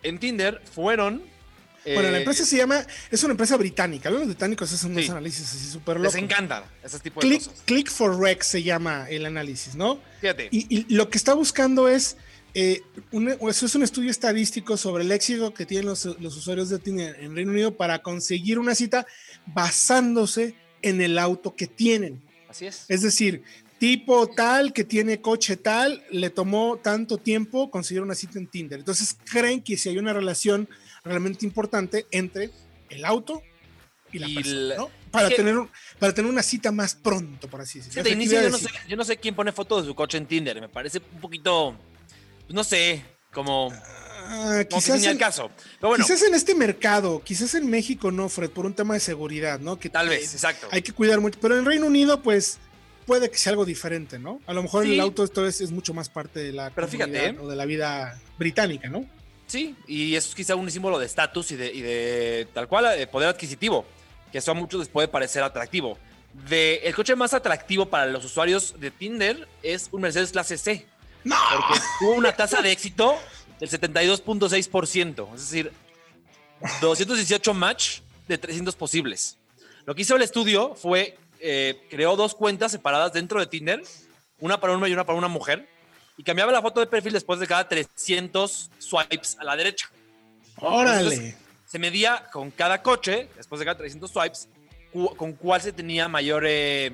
[SPEAKER 2] en Tinder fueron.
[SPEAKER 1] Bueno,
[SPEAKER 2] eh,
[SPEAKER 1] la empresa se llama, es una empresa británica. Los británicos hacen unos
[SPEAKER 2] Sí.
[SPEAKER 1] análisis así súper
[SPEAKER 2] Les
[SPEAKER 1] locos.
[SPEAKER 2] encanta ese tipo de
[SPEAKER 1] Click,
[SPEAKER 2] cosas.
[SPEAKER 1] Click for Rec se llama el análisis, ¿no?
[SPEAKER 2] Fíjate.
[SPEAKER 1] Y, y lo que está buscando es, eh, eso es un estudio estadístico sobre el éxito que tienen los, los usuarios de Tinder en Reino Unido para conseguir una cita basándose en el auto que tienen.
[SPEAKER 2] Así es.
[SPEAKER 1] Es decir, tipo tal que tiene coche tal, le tomó tanto tiempo conseguir una cita en Tinder. Entonces creen que si hay una relación realmente importante entre el auto y la
[SPEAKER 2] Y
[SPEAKER 1] persona,
[SPEAKER 2] la-
[SPEAKER 1] ¿no? Para, tener, para tener una cita más pronto, por así decirlo.
[SPEAKER 2] De inicio yo no, sé, yo no sé quién pone foto de su coche en Tinder. Me parece un poquito, no sé, como,
[SPEAKER 1] Ah, quizás, en,
[SPEAKER 2] caso. Pero bueno,
[SPEAKER 1] quizás en este mercado, quizás en México no, Fred, por un tema de seguridad, ¿no? Que
[SPEAKER 2] tal vez, exacto.
[SPEAKER 1] Hay que cuidar mucho, pero en Reino Unido, pues puede que sea algo diferente, ¿no? A lo mejor
[SPEAKER 2] Sí.
[SPEAKER 1] el auto esto es, es mucho más parte de la
[SPEAKER 2] Pero fíjate, ¿eh?
[SPEAKER 1] o de la vida británica, ¿no?
[SPEAKER 2] Sí, y eso es quizá un símbolo de estatus y de, y de tal cual de poder adquisitivo, que eso a muchos les puede parecer atractivo. De, el coche más atractivo para los usuarios de Tinder es un Mercedes clase C.
[SPEAKER 1] ¡No!
[SPEAKER 2] Porque tuvo una tasa de éxito del 72.6%, es decir, 218 match de 300 posibles. Lo que hizo el estudio fue, eh, creó dos cuentas separadas dentro de Tinder, una para un hombre y una para una mujer, y cambiaba la foto de perfil después de cada 300 swipes a la derecha.
[SPEAKER 1] Órale.
[SPEAKER 2] Entonces, se medía con cada coche, después de cada 300 swipes, cu- con cuál se tenía mayor eh,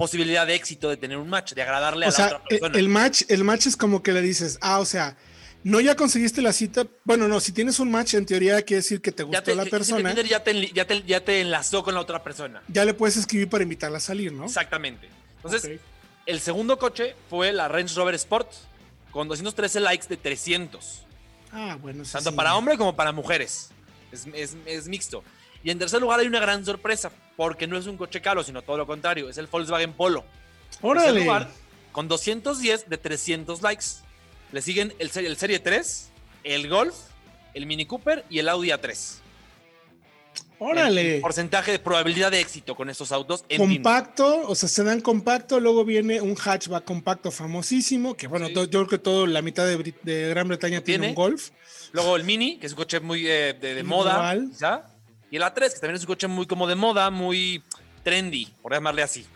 [SPEAKER 2] posibilidad de éxito de tener un match, de agradarle a la otra
[SPEAKER 1] el,
[SPEAKER 2] persona.
[SPEAKER 1] el match, el match es como que le dices, ah, o sea, no ya conseguiste la cita. Bueno, no, si tienes un match, en teoría quiere decir que te gustó
[SPEAKER 2] te,
[SPEAKER 1] la persona.
[SPEAKER 2] Tinder ya te, ya, te, ya te enlazó con la otra persona.
[SPEAKER 1] Ya le puedes escribir para invitarla a salir, ¿no?
[SPEAKER 2] Exactamente. Entonces, el segundo coche fue la Range Rover Sport, con 213 likes de 300.
[SPEAKER 1] Ah, bueno, eso
[SPEAKER 2] Tanto
[SPEAKER 1] sí.
[SPEAKER 2] para hombre como para mujeres. Es, es- es mixto. Y en tercer lugar hay una gran sorpresa, porque no es un coche caro, sino todo lo contrario, es el Volkswagen Polo.
[SPEAKER 1] Órale.
[SPEAKER 2] lugar, con 210 de 300 likes. Le siguen el, serie- el Serie 3, el Golf, el Mini Cooper y el Audi A3.
[SPEAKER 1] Órale.
[SPEAKER 2] el porcentaje de probabilidad de éxito con estos autos. En
[SPEAKER 1] compacto, o sea, se dan compacto, luego viene un hatchback compacto famosísimo, que bueno,
[SPEAKER 2] Sí.
[SPEAKER 1] yo creo que todo, la mitad de, Brit- de Gran Bretaña tiene,
[SPEAKER 2] tiene?
[SPEAKER 1] un Golf.
[SPEAKER 2] Luego el Mini, que es un coche muy eh, de, de moda,
[SPEAKER 1] Igual.
[SPEAKER 2] Y el A3, que también es un coche muy como de moda, muy trendy, por llamarle así,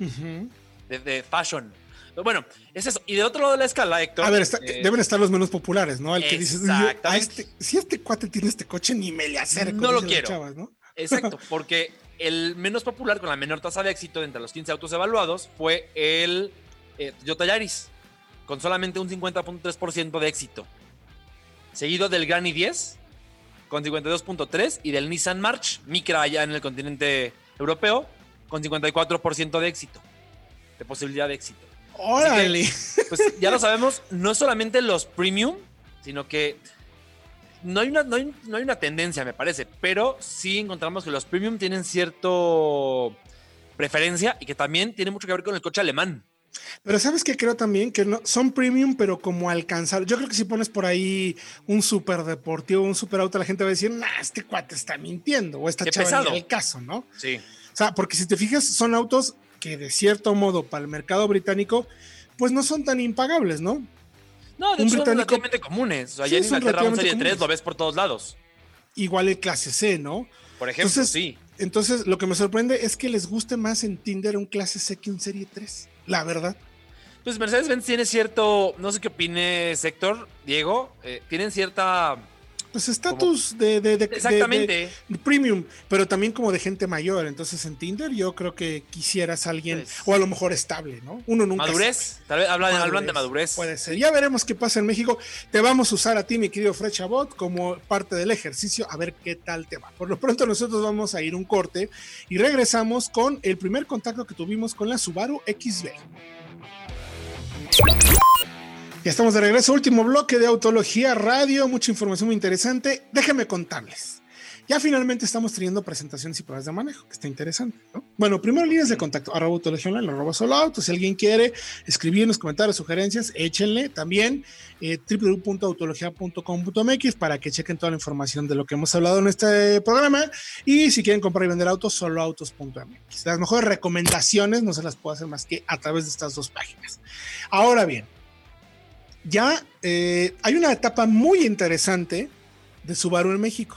[SPEAKER 1] Ujú.
[SPEAKER 2] de, de fashion. Pero bueno, es eso. Y de otro lado de la escala, Héctor.
[SPEAKER 1] A ver, está-
[SPEAKER 2] eh,
[SPEAKER 1] deben estar los menos populares, ¿no? El que dices, "Yo- a
[SPEAKER 2] Exactamente.
[SPEAKER 1] este, si este cuate tiene este coche, ni me le acerco.
[SPEAKER 2] No lo quiero.
[SPEAKER 1] chavas, ¿no?
[SPEAKER 2] Exacto, porque el menos popular con la menor tasa de éxito entre los 15 autos evaluados fue el eh, Toyota Yaris, con solamente un 50.3% de éxito. Seguido del Gran i10, con 52.3%, y del Nissan March, Micra allá en el continente europeo, con 54% de éxito, de posibilidad de éxito.
[SPEAKER 1] Órale.
[SPEAKER 2] Pues ya lo sabemos, no solamente los premium, sino que no hay, una, no, hay, no hay una tendencia, me parece, pero sí encontramos que los premium tienen cierto preferencia y que también tiene mucho que ver con el coche alemán.
[SPEAKER 1] Pero sabes que creo también que no, son premium, pero como alcanzar. Yo creo que si pones por ahí un super deportivo, un super auto, la gente va a decir, nah, este cuate está mintiendo, o esta
[SPEAKER 2] Qué
[SPEAKER 1] chava
[SPEAKER 2] pesado.
[SPEAKER 1] ni el caso, ¿no?
[SPEAKER 2] Sí.
[SPEAKER 1] O sea, porque si te fijas, son autos que de cierto modo para el mercado británico, pues no son tan impagables, ¿no?
[SPEAKER 2] No, de
[SPEAKER 1] Un
[SPEAKER 2] hecho son relativamente comunes. O sea,
[SPEAKER 1] Sí,
[SPEAKER 2] ya en
[SPEAKER 1] son
[SPEAKER 2] Inglaterra un Serie 3
[SPEAKER 1] comunes.
[SPEAKER 2] lo ves por todos lados.
[SPEAKER 1] Igual el clase C, ¿no?
[SPEAKER 2] Por ejemplo,
[SPEAKER 1] Entonces,
[SPEAKER 2] sí.
[SPEAKER 1] Entonces, lo que me sorprende es que les guste más en Tinder un clase C que un Serie 3, la verdad.
[SPEAKER 2] Pues Mercedes-Benz tiene cierto, no sé qué opine Sector, Diego, eh, tienen cierta...
[SPEAKER 1] Pues estatus de, de, de- de-
[SPEAKER 2] Exactamente.
[SPEAKER 1] de premium, pero también como de gente mayor. Entonces, en Tinder yo creo que quisieras a alguien,
[SPEAKER 2] Pues-
[SPEAKER 1] o a lo mejor estable, ¿no? Uno nunca
[SPEAKER 2] Madurez, tal vez hablan de madurez.
[SPEAKER 1] Puede ser. Ya veremos qué pasa en México. Te vamos a usar a ti, mi querido Fred Chabot, como parte del ejercicio, a ver qué tal te va. Por lo pronto, nosotros vamos a ir un corte y regresamos con el primer contacto que tuvimos con la Subaru XB. Ya estamos de regreso, último bloque de Autología Radio, mucha información muy interesante. Déjenme contarles. Ya finalmente estamos teniendo presentaciones y pruebas de manejo, que está interesante, ¿no? Bueno, primero líneas de contacto, arroba autología online, arroba solo auto. Si alguien quiere escribirnos comentarios, sugerencias, échenle también eh, www.autologia.com.mx para que chequen toda la información de lo que hemos hablado en este programa. Y si quieren comprar y vender autos, soloautos.mx. Las mejores recomendaciones no se las puedo hacer más que a través de estas dos páginas. Ahora bien, ya eh, hay una etapa muy interesante de Subaru en México.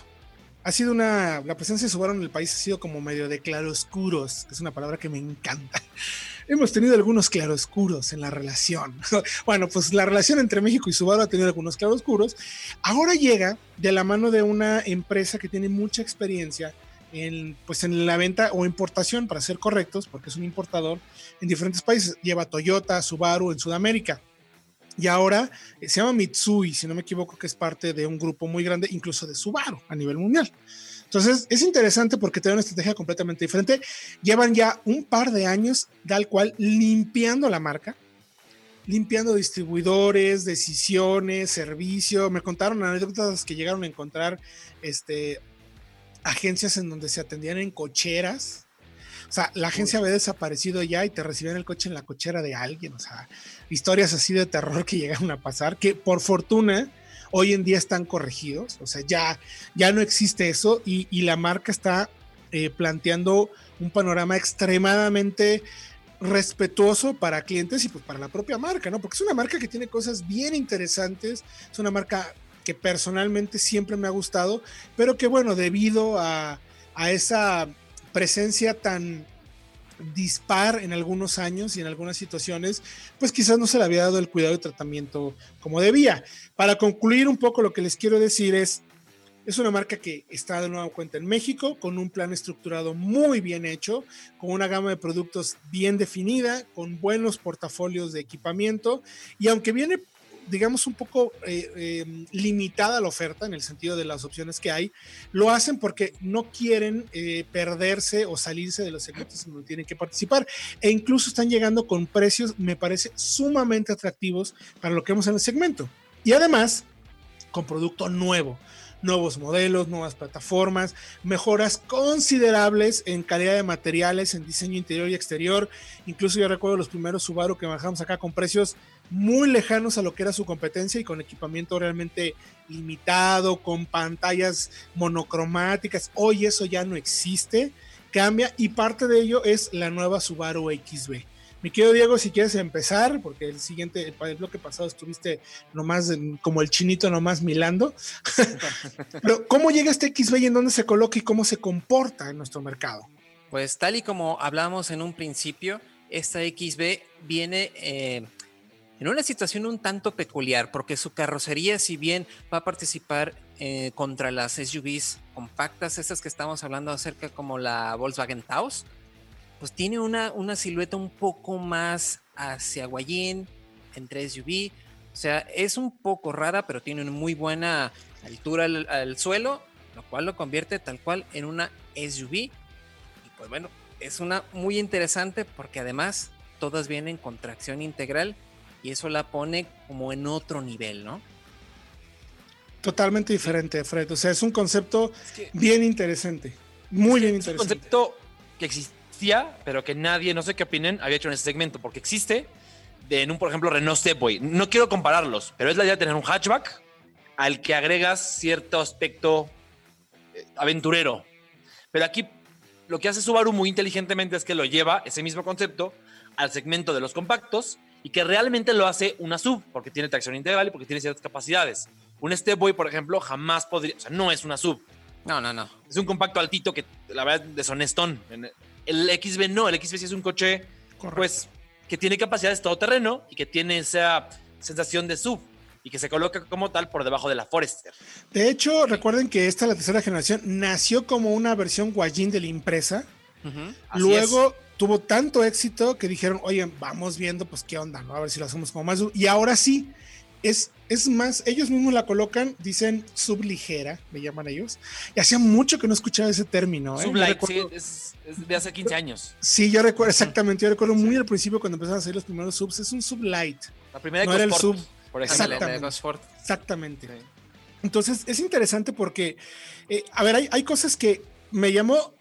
[SPEAKER 1] Ha sido una, la presencia de Subaru en el país ha sido como medio de claroscuros, que es una palabra que me encanta. Hemos tenido algunos claroscuros en la relación. bueno, pues la relación entre México y Subaru ha tenido algunos claroscuros. Ahora llega de la mano de una empresa que tiene mucha experiencia en, pues en la venta o importación, para ser correctos, porque es un importador en diferentes países. Lleva Toyota, Subaru en Sudamérica. Y ahora eh, se llama Mitsui, si no me equivoco, que es parte de un grupo muy grande, incluso de Subaru a nivel mundial. Entonces es interesante porque tiene una estrategia completamente diferente. Llevan ya un par de años, tal cual, limpiando la marca, limpiando distribuidores, decisiones, servicio. Me contaron anécdotas que llegaron a encontrar este, agencias en donde se atendían en cocheras. O sea, la agencia había desaparecido ya y te recibían el coche en la cochera de alguien. O sea, historias así de terror que llegaron a pasar, que por fortuna hoy en día están corregidos. O sea, ya, ya no existe eso y, la marca está eh, planteando un panorama extremadamente respetuoso para clientes y pues para la propia marca, ¿no? Porque es una marca que tiene cosas bien interesantes, es una marca que personalmente siempre me ha gustado, pero que bueno, debido a, a esa presencia tan dispar en algunos años y en algunas situaciones, pues quizás no se le había dado el cuidado y tratamiento como debía. Para concluir un poco lo que les quiero decir es, es una marca que está de nueva cuenta en México, con un plan estructurado muy bien hecho, con una gama de productos bien definida, con buenos portafolios de equipamiento, y aunque viene digamos, un poco eh, eh, limitada la oferta en el sentido de las opciones que hay, lo hacen porque no quieren eh, perderse o salirse de los segmentos en donde tienen que participar. E incluso están llegando con precios, me parece, sumamente atractivos para lo que vemos en el segmento. Y además, con producto nuevo. nuevos modelos, nuevas plataformas, mejoras considerables en calidad de materiales, en diseño interior y exterior. Incluso yo recuerdo los primeros Subaru que bajamos acá con precios muy lejanos a lo que era su competencia y con equipamiento realmente limitado, con pantallas monocromáticas. Hoy eso ya no existe, cambia y parte de ello es la nueva Subaru XB. Mi querido Diego, si quieres empezar, porque el siguiente, el bloque pasado estuviste nomás como el chinito nomás milando. Pero, ¿cómo llega este XB y en dónde se coloca y cómo se comporta en nuestro mercado?
[SPEAKER 3] Pues tal y como hablamos en un principio, esta XB viene eh, en una situación un tanto peculiar, porque su carrocería, si bien va a participar eh, contra las SUVs compactas, estas que estamos hablando acerca como la Volkswagen Taos, pues tiene una, una silueta un poco más hacia Guayín, entre SUV. O sea, es un poco rara, pero tiene una muy buena altura al, suelo, lo cual lo convierte tal cual en una SUV. Y pues bueno, es una muy interesante porque además todas vienen con tracción integral y eso la pone como en otro nivel, ¿no?
[SPEAKER 1] Totalmente diferente, Fred. O sea, es un concepto bien interesante. Muy bien interesante.
[SPEAKER 2] Es un concepto que existía, pero que nadie, no sé qué opinen, había hecho en ese segmento, porque existe de, en un, por ejemplo, Renault Stepway. No quiero compararlos, pero es la idea de tener un hatchback al que agregas cierto aspecto eh, aventurero. Pero aquí lo que hace Subaru muy inteligentemente es que lo lleva, ese mismo concepto, al segmento de los compactos y que realmente lo hace una sub, porque tiene tracción integral y porque tiene ciertas capacidades. Un Stepway, por ejemplo, jamás podría, o sea, no es una sub.
[SPEAKER 3] No, no, no.
[SPEAKER 2] Es un compacto altito que la verdad deshonestón. El XB no, el XB sí es un coche, pues, que tiene capacidades todoterreno y que tiene esa sensación de sub y que se coloca como tal por debajo de la Forester.
[SPEAKER 1] De hecho, recuerden que esta, la tercera generación, nació como una versión Guayín de la impresa. Luego tuvo tanto éxito que dijeron, oye, vamos viendo pues qué onda, ¿no? A ver si lo hacemos como más. Y ahora sí, es, es más, ellos mismos la colocan, dicen subligera, me llaman ellos. Y hacía mucho que no escuchaba ese término. ¿eh?
[SPEAKER 2] Sublight, sí, es, de hace 15 años.
[SPEAKER 1] Sí, yo recuerdo, exactamente, yo recuerdo muy al principio cuando empezaron a salir los primeros subs, es un sublight.
[SPEAKER 2] La primera
[SPEAKER 1] no era el sub.
[SPEAKER 2] Por ejemplo.
[SPEAKER 1] Exactamente. Exactamente. Entonces, es interesante porque, eh, a ver, hay, hay cosas que me llamó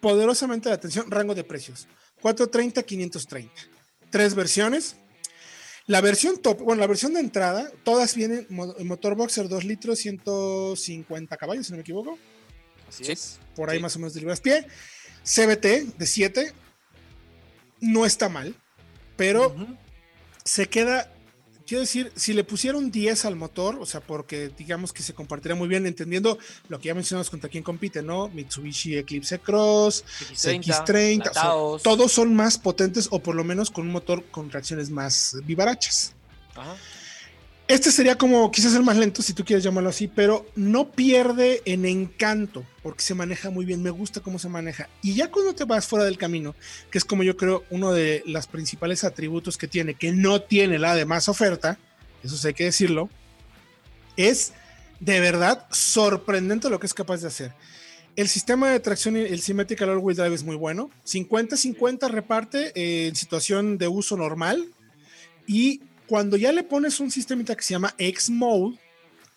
[SPEAKER 1] poderosamente la atención, rango de precios. 430, 530. Tres versiones. La versión top, bueno, la versión de entrada, todas vienen motor boxer 2 litros, 150 caballos, si no me equivoco.
[SPEAKER 2] Así es.
[SPEAKER 1] Por ahí más o menos de libras pie. CBT de 7. No está mal, pero se queda quiero decir, si le pusieron 10 al motor, o sea, porque digamos que se compartirá muy bien, entendiendo lo que ya mencionamos contra quién compite, ¿no? Mitsubishi Eclipse Cross, X30, todos son más potentes o por lo menos con un motor con reacciones más vivarachas. Ajá. Este sería como quizás el más lento, si tú quieres llamarlo así, pero no pierde en encanto, porque se maneja muy bien, me gusta cómo se maneja. Y ya cuando te vas fuera del camino, que es como yo creo uno de los principales atributos que tiene, que no tiene la demás oferta, eso sí hay que decirlo, es de verdad sorprendente lo que es capaz de hacer. El sistema de tracción, el Symmetrical All-Wheel Drive es muy bueno. 50-50 reparte en situación de uso normal. Y cuando ya le pones un sistema que se llama X-Mode,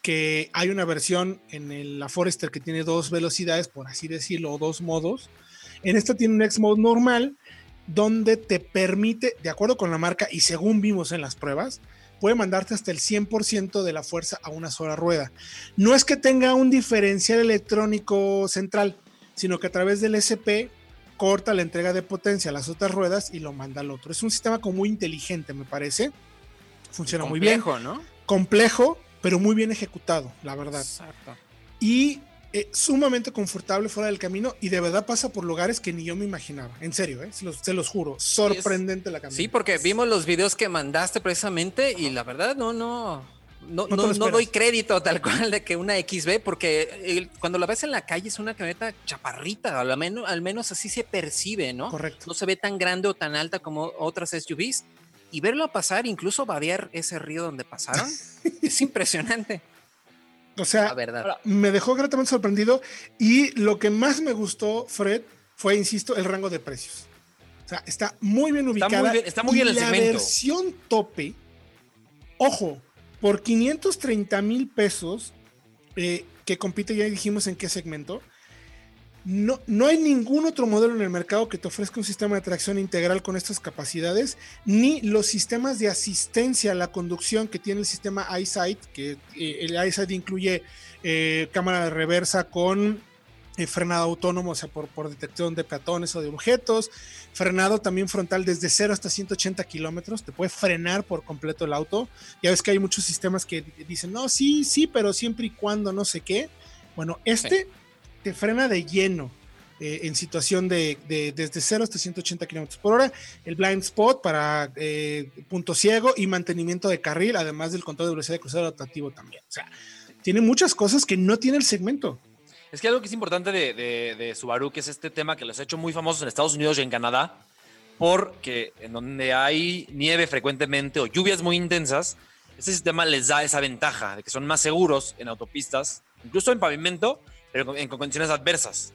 [SPEAKER 1] que hay una versión en la Forester que tiene dos velocidades, por así decirlo, dos modos. En esta tiene un X-Mode normal, donde te permite, de acuerdo con la marca y según vimos en las pruebas, puede mandarte hasta el 100% de la fuerza a una sola rueda. No es que tenga un diferencial electrónico central, sino que a través del SP corta la entrega de potencia a las otras ruedas y lo manda al otro. Es un sistema como muy inteligente, me parece funciona muy bien.
[SPEAKER 3] ¿no?
[SPEAKER 1] Complejo, pero muy bien ejecutado, la verdad. Exacto. Y eh, sumamente confortable fuera del camino y de verdad pasa por lugares que ni yo me imaginaba. En serio, ¿eh? se, los, juro. Sorprendente la camioneta.
[SPEAKER 3] Sí, porque vimos los videos que mandaste precisamente y la verdad no, no. No, no, no, doy crédito tal cual de que una XB, porque cuando la ves en la calle es una camioneta chaparrita, al menos, al menos así se percibe, ¿no?
[SPEAKER 1] Correcto.
[SPEAKER 3] No se ve tan grande o tan alta como otras SUVs, y verlo pasar, incluso vadear ese río donde pasaron, es impresionante.
[SPEAKER 1] O sea, verdad. me dejó gratamente sorprendido y lo que más me gustó, Fred, fue, insisto, el rango de precios. O sea, está muy bien ubicada.
[SPEAKER 2] Está muy bien, el
[SPEAKER 1] la versión tope, ojo, por 530 mil pesos, eh, que compite, ya dijimos en qué segmento. No, no hay ningún otro modelo en el mercado que te ofrezca un sistema de tracción integral con estas capacidades, ni los sistemas de asistencia a la conducción que tiene el sistema EyeSight, que eh, el EyeSight incluye eh, cámara de reversa con eh, frenado autónomo, o sea, por, detección de peatones o de objetos, frenado también frontal desde 0 hasta 180 kilómetros, te puede frenar por completo el auto. Ya ves que hay muchos sistemas que dicen, no, sí, sí, pero siempre y cuando no sé qué. Bueno, este... frena de lleno eh, en situación de, de, desde 0 hasta 180 kilómetros por hora. El blind spot para eh, punto ciego y mantenimiento de carril, además del control de velocidad de cruzado adaptativo también. O sea, tiene muchas cosas que no tiene el segmento.
[SPEAKER 2] Es que algo que es importante de, de, de Subaru, que es este tema que los ha hecho muy famosos en Estados Unidos y en Canadá, porque en donde hay nieve frecuentemente o lluvias muy intensas, este sistema les da esa ventaja de que son más seguros en autopistas, incluso en pavimento, pero en condiciones adversas.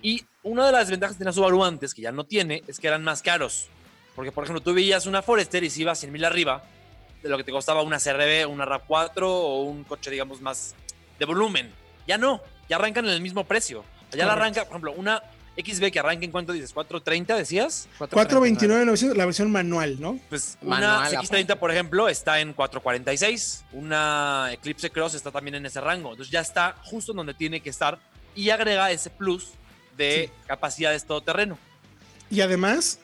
[SPEAKER 2] Y una de las ventajas que tenía Subaru antes, que ya no tiene, es que eran más caros. Porque, por ejemplo, tú veías una Forester y si iba 100 mil arriba de lo que te costaba una CRB, una RAV4 o un coche, digamos, más de volumen. Ya no, ya arrancan en el mismo precio. Ya la arranca, por ejemplo, una XB que arranca en cuánto dices, 430 decías?
[SPEAKER 1] 429 la versión, la versión manual, ¿no?
[SPEAKER 2] Pues manual, una X30, por ejemplo, está en 446. Una Eclipse Cross está también en ese rango. Entonces ya está justo donde tiene que estar y agrega ese plus de sí. capacidades todoterreno.
[SPEAKER 1] Y además,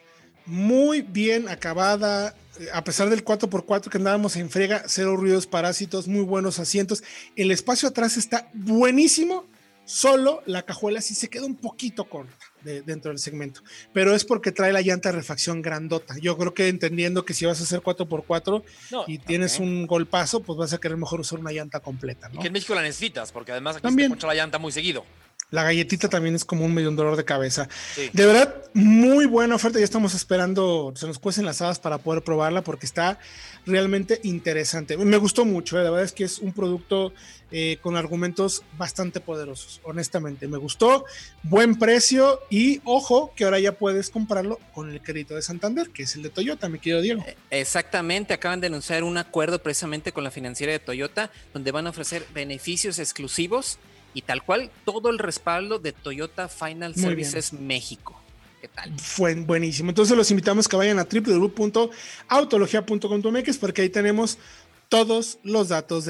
[SPEAKER 1] muy bien acabada, a pesar del 4x4 que andábamos en frega, cero ruidos parásitos, muy buenos asientos. El espacio atrás está buenísimo Solo la cajuela sí se queda un poquito corta de, dentro del segmento, pero es porque trae la llanta de refacción grandota. Yo creo que entendiendo que si vas a hacer 4x4 no, y tienes okay. un golpazo, pues vas a querer mejor usar una llanta completa. ¿no?
[SPEAKER 2] Y que en México la necesitas, porque además aquí También. se la llanta muy seguido.
[SPEAKER 1] La galletita también es como un medio dolor de cabeza. Sí. De verdad, muy buena oferta. Ya estamos esperando, se nos cuecen las hadas para poder probarla porque está realmente interesante. Me gustó mucho, ¿eh? la verdad es que es un producto eh, con argumentos bastante poderosos, honestamente. Me gustó, buen precio y ojo que ahora ya puedes comprarlo con el crédito de Santander, que es el de Toyota, mi querido Diego.
[SPEAKER 3] Eh, Exactamente, acaban de anunciar un acuerdo precisamente con la financiera de Toyota, donde van a ofrecer beneficios exclusivos y tal cual todo el respaldo de Toyota Final Muy Services bien. México. ¿Qué tal?
[SPEAKER 1] Fue buenísimo. Entonces los invitamos que vayan a www.autologia.com.mx porque ahí tenemos todos los datos de